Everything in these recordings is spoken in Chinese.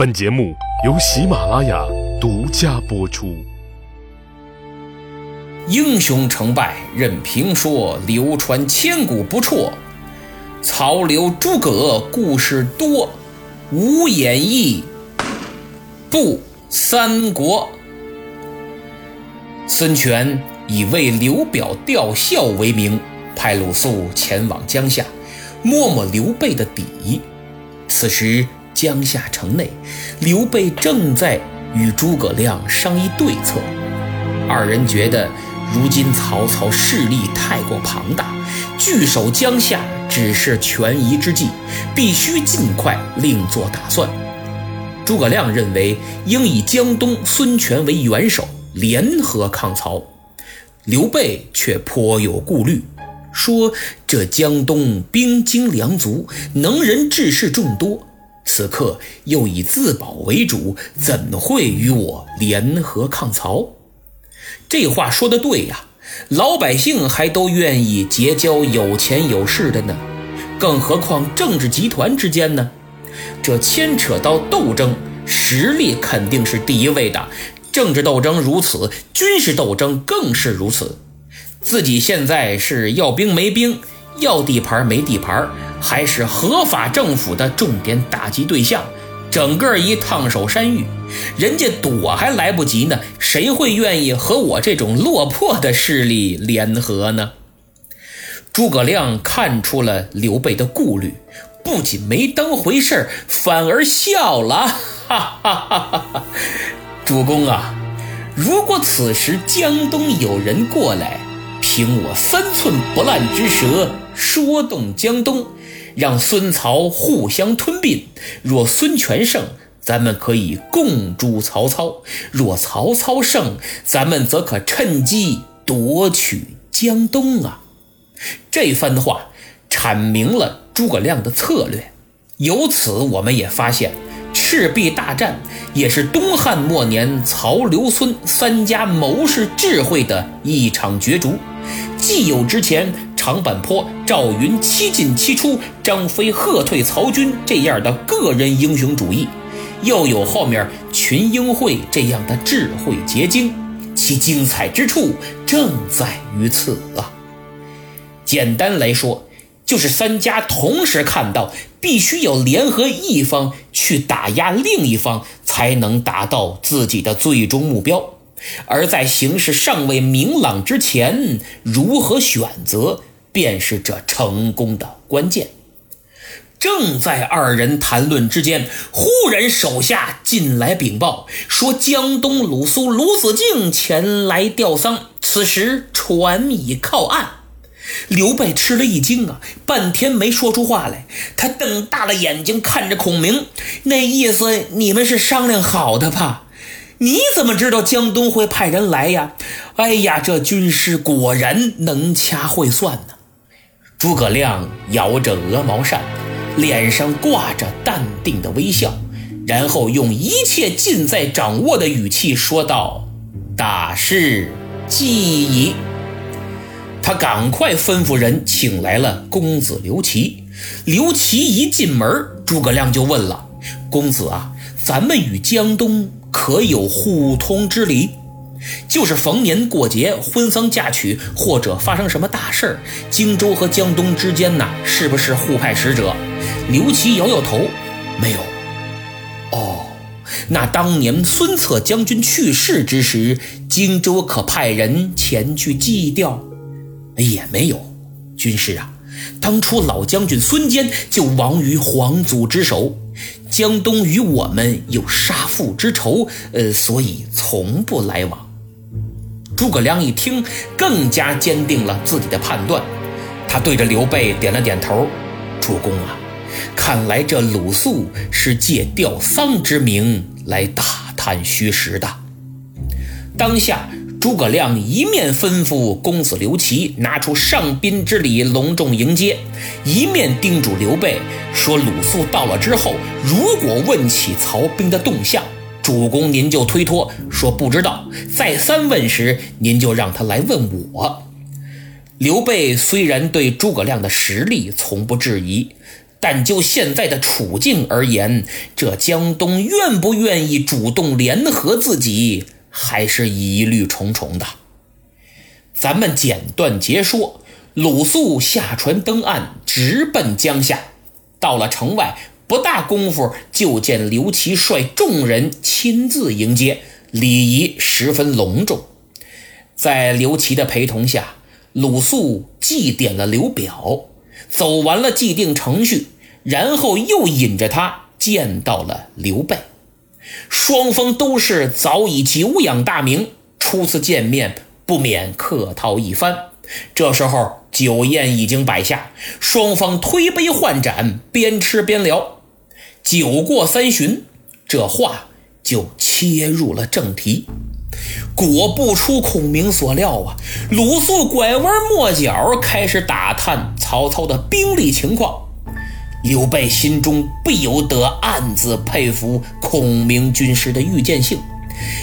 本节目由喜马拉雅独家播出。英雄成败任评说，流传千古不辍。曹刘诸葛故事多，无演义不三国。孙权以为刘表吊孝为名，派鲁肃前往江夏，摸摸刘备的底。此时。江夏城内，刘备正在与诸葛亮商议对策。二人觉得，如今曹操势力太过庞大，据守江夏只是权宜之计，必须尽快另作打算。诸葛亮认为，应以江东孙权为元首，联合抗曹。刘备却颇有顾虑，说：“这江东兵精粮足，能人志士众多。”此刻又以自保为主，怎会与我联合抗曹？这话说的对呀，老百姓还都愿意结交有钱有势的呢，更何况政治集团之间呢？这牵扯到斗争，实力肯定是第一位的。政治斗争如此，军事斗争更是如此。自己现在是要兵没兵。要地盘没地盘，还是合法政府的重点打击对象，整个一烫手山芋，人家躲还来不及呢，谁会愿意和我这种落魄的势力联合呢？诸葛亮看出了刘备的顾虑，不仅没当回事反而笑了，哈哈哈哈哈！主公啊，如果此时江东有人过来。凭我三寸不烂之舌，说动江东，让孙曹互相吞并。若孙权胜，咱们可以共诛曹操；若曹操胜，咱们则可趁机夺取江东啊！这番话阐明了诸葛亮的策略。由此，我们也发现，赤壁大战也是东汉末年曹刘孙三家谋士智慧的一场角逐。既有之前长坂坡赵云七进七出，张飞喝退曹军这样的个人英雄主义，又有后面群英会这样的智慧结晶，其精彩之处正在于此啊！简单来说，就是三家同时看到，必须要联合一方去打压另一方，才能达到自己的最终目标。而在形势尚未明朗之前，如何选择，便是这成功的关键。正在二人谈论之间，忽然手下进来禀报，说江东鲁肃鲁子敬前来吊丧，此时船已靠岸。刘备吃了一惊啊，半天没说出话来。他瞪大了眼睛看着孔明，那意思你们是商量好的吧？你怎么知道江东会派人来呀？哎呀，这军师果然能掐会算呢。诸葛亮摇着鹅毛扇，脸上挂着淡定的微笑，然后用一切尽在掌握的语气说道：“大事既已。”他赶快吩咐人请来了公子刘琦。刘琦一进门，诸葛亮就问了：“公子啊，咱们与江东？”可有互通之理，就是逢年过节、婚丧嫁娶，或者发生什么大事儿，荆州和江东之间呢，是不是互派使者？刘琦摇摇头，没有。哦，那当年孙策将军去世之时，荆州可派人前去祭吊？也没有。军师啊，当初老将军孙坚就亡于皇祖之手。江东与我们有杀父之仇，呃，所以从不来往。诸葛亮一听，更加坚定了自己的判断。他对着刘备点了点头：“主公啊，看来这鲁肃是借吊丧之名来打探虚实的。”当下。诸葛亮一面吩咐公子刘琦拿出上宾之礼隆重迎接，一面叮嘱刘备说：“鲁肃到了之后，如果问起曹兵的动向，主公您就推脱说不知道；再三问时，您就让他来问我。”刘备虽然对诸葛亮的实力从不质疑，但就现在的处境而言，这江东愿不愿意主动联合自己，还是疑虑重重的。咱们简短截说，鲁肃下船登岸，直奔江夏。到了城外，不大功夫，就见刘琦率众人亲自迎接，礼仪十分隆重。在刘琦的陪同下，鲁肃祭奠了刘表。走完了既定程序，然后又引着他见到了刘备。双方都是早已久仰大名，初次见面不免客套一番。这时候酒宴已经摆下，双方推杯换盏，边吃边聊。酒过三巡，这话就切入了正题。果不出孔明所料啊，鲁肃拐弯抹角开始打探曹操的兵力情况。刘备心中不由得暗自佩服孔明军师的预见性，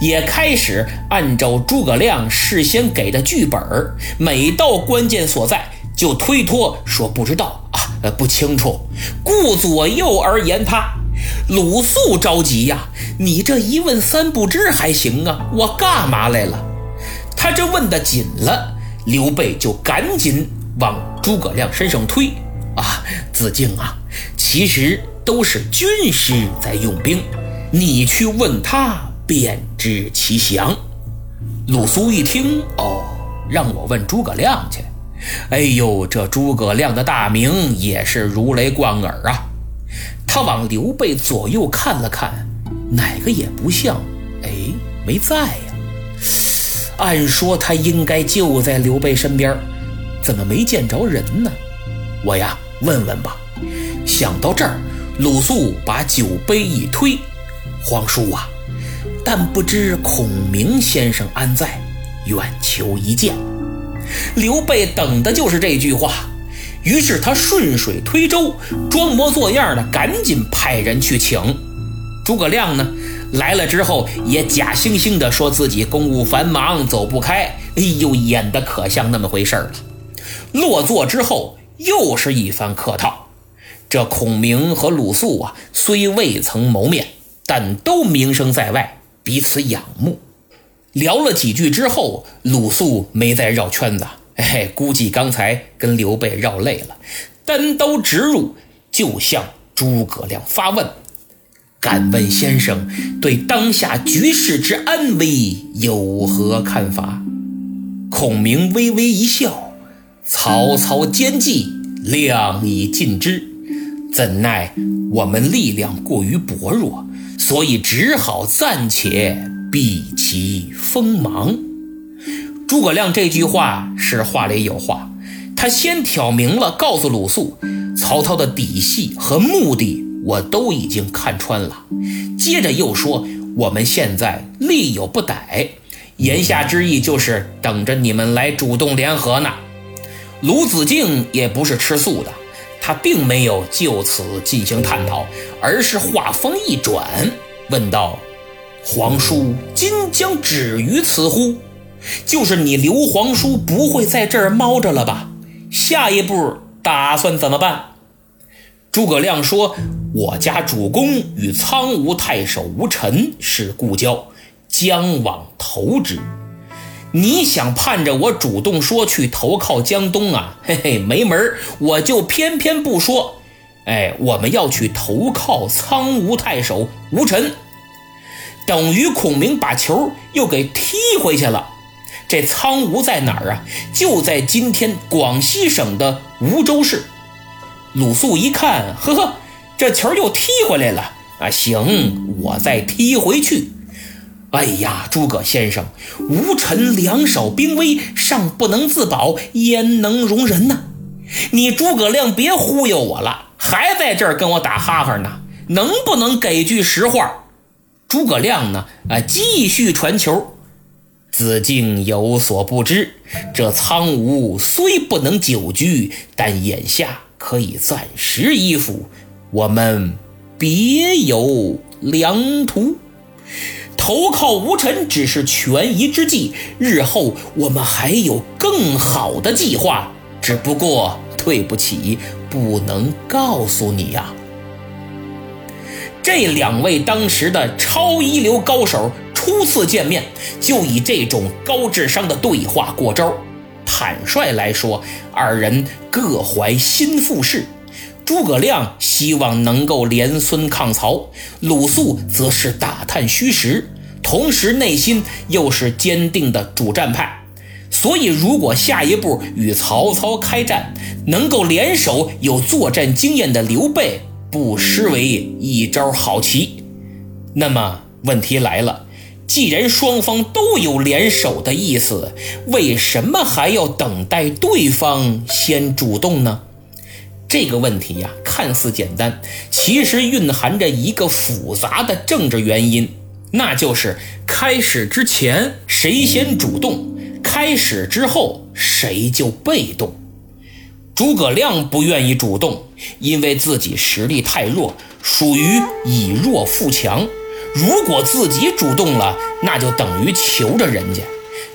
也开始按照诸葛亮事先给的剧本，每到关键所在就推脱说不知道啊，不清楚，顾左右而言他。鲁肃着急呀，你这一问三不知还行啊，我干嘛来了？他这问的紧了，刘备就赶紧往诸葛亮身上推啊，子敬啊，其实都是军师在用兵，你去问他便知其详。鲁肃一听，哦，让我问诸葛亮去。哎呦，这诸葛亮的大名也是如雷贯耳啊。他往刘备左右看了看，哪个也不像。哎，没在呀。按说他应该就在刘备身边，怎么没见着人呢？我呀，问问吧。想到这儿，鲁肃把酒杯一推：“皇叔啊，但不知孔明先生安在？愿求一见。”刘备等的就是这句话。于是他顺水推舟，装模作样的赶紧派人去请诸葛亮呢。来了之后也假惺惺的说自己公务繁忙走不开。哎呦，演的可像那么回事了。落座之后又是一番客套。这孔明和鲁肃啊，虽未曾谋面，但都名声在外，彼此仰慕。聊了几句之后，鲁肃没再绕圈子。哎，估计刚才跟刘备绕累了，单刀直入，就向诸葛亮发问：“敢问先生对当下局势之安危有何看法？”孔明微微一笑：“曹操奸计，量已尽知，怎奈我们力量过于薄弱，所以只好暂且避其锋芒。”诸葛亮这句话是话里有话，他先挑明了，告诉鲁肃，曹操的底细和目的我都已经看穿了。接着又说，我们现在力有不逮，言下之意就是等着你们来主动联合呢。鲁子敬也不是吃素的，他并没有就此进行探讨，而是话锋一转，问道：“皇叔今将止于此乎？”就是你刘皇叔不会在这儿猫着了吧？下一步打算怎么办？诸葛亮说：“我家主公与苍梧太守吴臣是故交，将往投之。你想盼着我主动说去投靠江东啊？嘿嘿，没门我就偏偏不说。哎，我们要去投靠苍梧太守吴臣，等于孔明把球又给踢回去了。”这苍梧在哪儿啊？就在今天广西省的梧州市。鲁肃一看，呵呵，这球又踢回来了啊！行，我再踢回去。哎呀，诸葛先生，吴臣两手兵威，尚不能自保，焉能容人呢？你诸葛亮别忽悠我了，还在这儿跟我打哈哈呢？能不能给句实话？诸葛亮呢？啊，继续传球。子敬有所不知，这苍梧虽不能久居，但眼下可以暂时依附。我们别有良图，投靠吴臣只是权宜之计，日后我们还有更好的计划，只不过对不起，不能告诉你呀。这两位当时的超一流高手初次见面，就以这种高智商的对话过招。坦率来说，二人各怀心腹事。诸葛亮希望能够连孙抗曹，鲁肃则是打探虚实，同时内心又是坚定的主战派。所以，如果下一步与曹操开战，能够联手有作战经验的刘备，不失为一招好棋。那么，问题来了，既然双方都有联手的意思，为什么还要等待对方先主动呢？这个问题呀，看似简单，其实蕴含着一个复杂的政治原因，那就是开始之前谁先主动，开始之后谁就被动。诸葛亮不愿意主动，因为自己实力太弱，属于以弱负强。如果自己主动了，那就等于求着人家。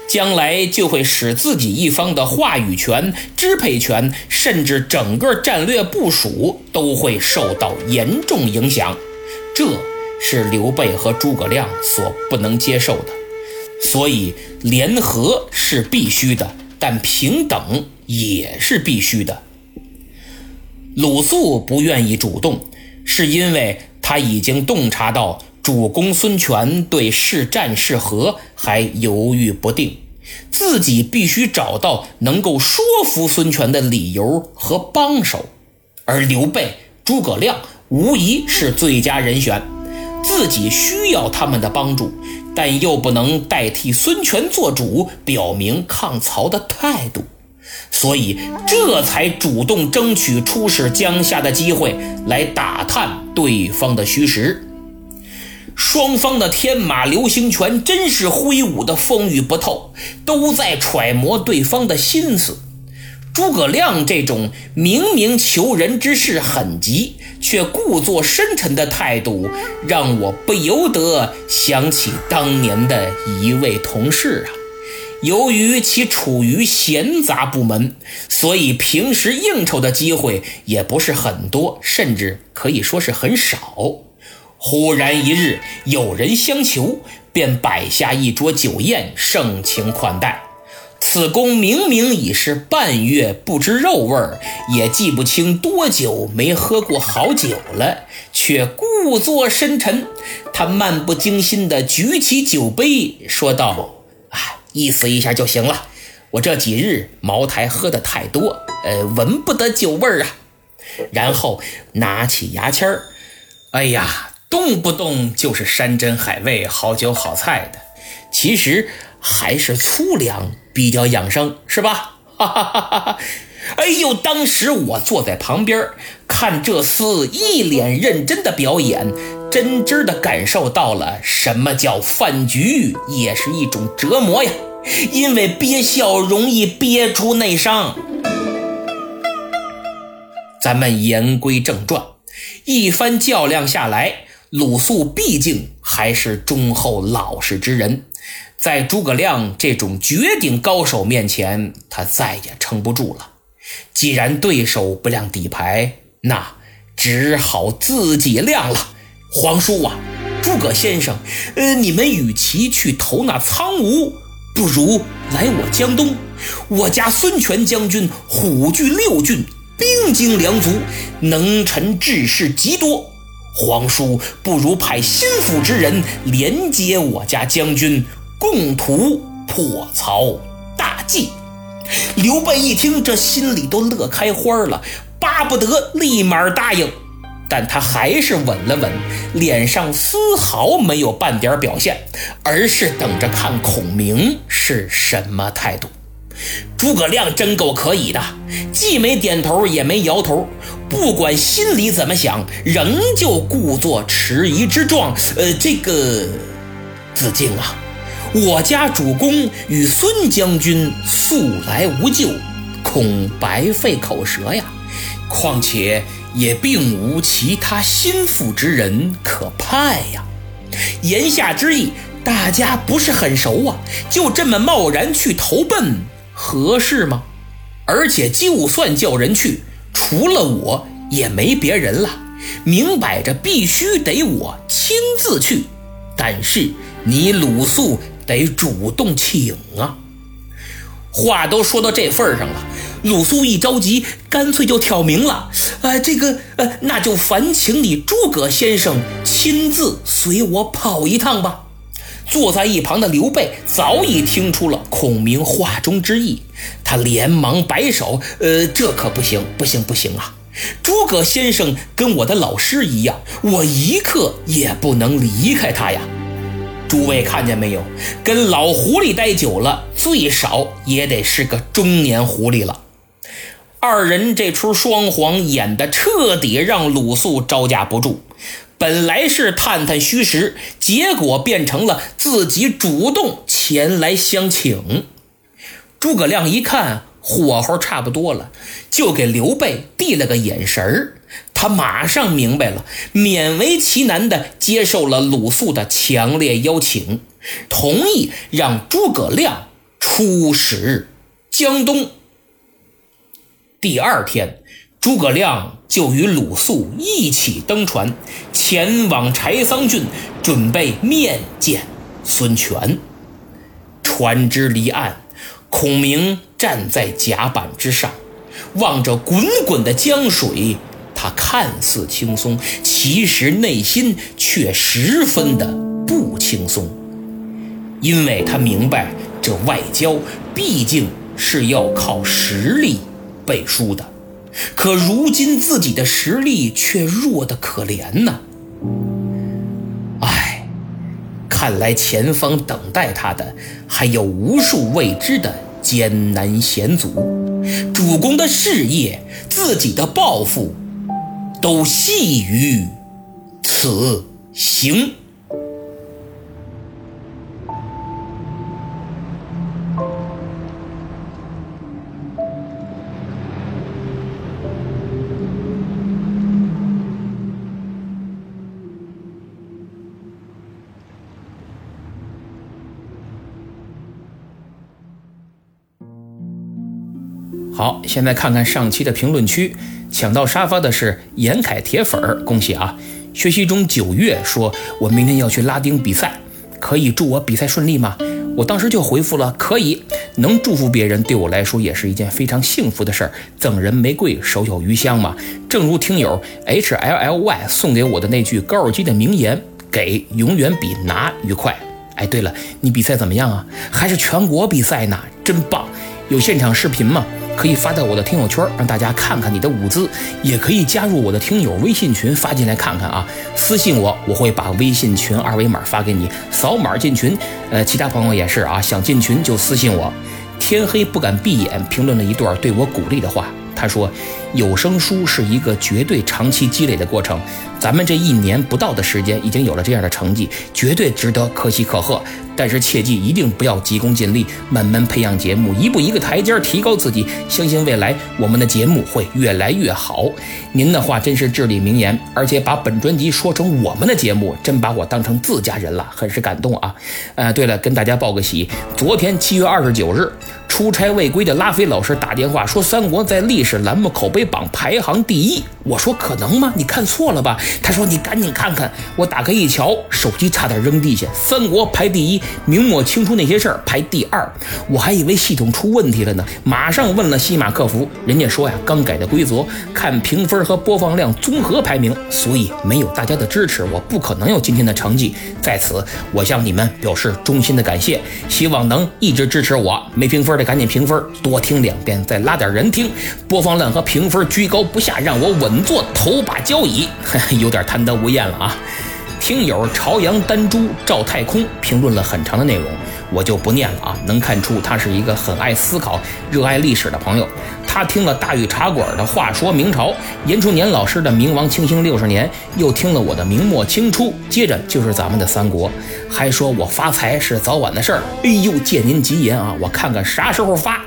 将来就会使自己一方的话语权、支配权，甚至整个战略部署都会受到严重影响。这是刘备和诸葛亮所不能接受的。所以，联合是必须的，但平等也是必须的。鲁肃不愿意主动，是因为他已经洞察到。主公孙权对是战是和还犹豫不定，自己必须找到能够说服孙权的理由和帮手，而刘备、诸葛亮无疑是最佳人选。自己需要他们的帮助，但又不能代替孙权做主，表明抗曹的态度，所以这才主动争取出使江夏的机会，来打探对方的虚实。双方的天马流星拳真是挥舞的风雨不透，都在揣摩对方的心思。诸葛亮这种明明求人之事很急，却故作深沉的态度，让我不由得想起当年的一位同事啊。由于其处于闲杂部门，所以平时应酬的机会也不是很多，甚至可以说是很少。忽然一日，有人相求，便摆下一桌酒宴，盛情款待。此公明明已是半月不知肉味儿，也记不清多久没喝过好酒了，却故作深沉。他漫不经心地举起酒杯，说道：“啊，意思一下就行了。我这几日茅台喝的太多，呃，闻不得酒味儿啊。”然后拿起牙签儿，哎呀！动不动就是山珍海味、好酒好菜的，其实还是粗粮比较养生，是吧？哈哈哈哈哈！哎呦，当时我坐在旁边看这厮一脸认真的表演，真真的感受到了什么叫饭局也是一种折磨呀！因为憋笑容易憋出内伤。咱们言归正传，一番较量下来。鲁肃毕竟还是忠厚老实之人，在诸葛亮这种绝顶高手面前，他再也撑不住了。既然对手不亮底牌，那只好自己亮了。皇叔啊，诸葛先生，呃，你们与其去投那苍梧，不如来我江东。我家孙权将军虎踞六郡，兵精粮足，能臣志士极多。皇叔不如派心腹之人连接我家将军，共图破曹大计。刘备一听，这心里都乐开花了，巴不得立马答应。但他还是稳了稳，脸上丝毫没有半点表现，而是等着看孔明是什么态度。诸葛亮真够可以的，既没点头，也没摇头。不管心里怎么想，仍旧故作迟疑之状。呃，这个子敬啊，我家主公与孙将军素来无旧，恐白费口舌呀。况且也并无其他心腹之人可派呀。言下之意，大家不是很熟啊，就这么贸然去投奔，合适吗？而且就算叫人去，除了我也没别人了，明摆着必须得我亲自去。但是你鲁肃得主动请啊！话都说到这份上了，鲁肃一着急，干脆就挑明了：呃，这个呃，那就烦请你诸葛先生亲自随我跑一趟吧。坐在一旁的刘备早已听出了孔明话中之意，他连忙摆手：“呃，这可不行，不行，不行啊！诸葛先生跟我的老师一样，我一刻也不能离开他呀！诸位看见没有？跟老狐狸待久了，最少也得是个中年狐狸了。二人这出双簧演的彻底让鲁肃招架不住。”本来是探探虚实，结果变成了自己主动前来相请。诸葛亮一看火候差不多了，就给刘备递了个眼神儿。他马上明白了，勉为其难地接受了鲁肃的强烈邀请，同意让诸葛亮出使江东。第二天。诸葛亮就与鲁肃一起登船，前往柴桑郡，准备面见孙权。船只离岸，孔明站在甲板之上，望着滚滚的江水，他看似轻松，其实内心却十分的不轻松，因为他明白，这外交毕竟是要靠实力背书的。可如今自己的实力却弱得可怜呐！唉，看来前方等待他的还有无数未知的艰难险阻，主公的事业、自己的抱负，都系于此行。好，现在看看上期的评论区，抢到沙发的是严凯铁粉儿，恭喜啊！学习中九月说，我明天要去拉丁比赛，可以祝我比赛顺利吗？我当时就回复了，可以。能祝福别人对我来说也是一件非常幸福的事儿。赠人玫瑰，手有余香嘛。正如听友 H L L Y 送给我的那句高尔基的名言：给永远比拿愉快。哎，对了，你比赛怎么样啊？还是全国比赛呢？真棒！有现场视频吗？可以发到我的听友圈，让大家看看你的舞姿；也可以加入我的听友微信群，发进来看看啊。私信我，我会把微信群二维码发给你，扫码进群。呃，其他朋友也是啊，想进群就私信我。天黑不敢闭眼，评论了一段对我鼓励的话。他说：“有声书是一个绝对长期积累的过程，咱们这一年不到的时间已经有了这样的成绩，绝对值得可喜可贺。但是切记，一定不要急功近利，慢慢培养节目，一步一个台阶提高自己。相信未来我们的节目会越来越好。您的话真是至理名言，而且把本专辑说成我们的节目，真把我当成自家人了，很是感动啊！呃，对了，跟大家报个喜，昨天七月二十九日。”出差未归的拉菲老师打电话说，《三国》在历史栏目口碑榜排行第一。我说可能吗？你看错了吧？他说你赶紧看看。我打开一瞧，手机差点扔地下，《三国》排第一，明末清初那些事儿排第二。我还以为系统出问题了呢，马上问了西马客服，人家说呀，刚改的规则，看评分和播放量综合排名，所以没有大家的支持，我不可能有今天的成绩。在此，我向你们表示衷心的感谢，希望能一直支持我。没评分的。赶紧评分，多听两遍，再拉点人听，播放量和评分居高不下，让我稳坐头把交椅。有点贪得无厌了啊！听友朝阳丹珠赵太空评论了很长的内容，我就不念了啊。能看出他是一个很爱思考、热爱历史的朋友。他听了大禹茶馆的话说明朝，严春年老师的明王清兴六十年，又听了我的明末清初，接着就是咱们的三国，还说我发财是早晚的事儿。哎呦，借您吉言啊，我看看啥时候发。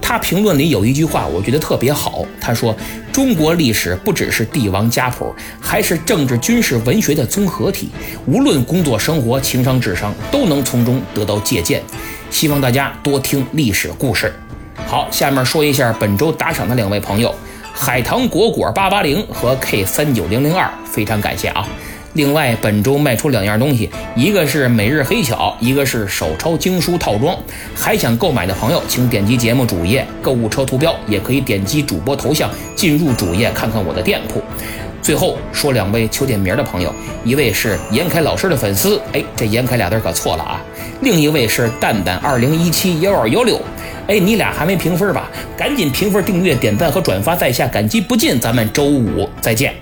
他评论里有一句话，我觉得特别好。他说：“中国历史不只是帝王家谱，还是政治、军事、文学的综合体。无论工作、生活、情商、智商，都能从中得到借鉴。希望大家多听历史故事。”好，下面说一下本周打赏的两位朋友：海棠果果八八零和 K 三九零零二，非常感谢啊！另外，本周卖出两样东西，一个是每日黑巧，一个是手抄经书套装。还想购买的朋友，请点击节目主页购物车图标，也可以点击主播头像进入主页看看我的店铺。最后说两位求点名的朋友，一位是严凯老师的粉丝，哎，这严凯俩字可错了啊。另一位是蛋蛋二零一七幺二幺六，哎，你俩还没评分吧？赶紧评分、订阅、点赞和转发在下，感激不尽。咱们周五再见。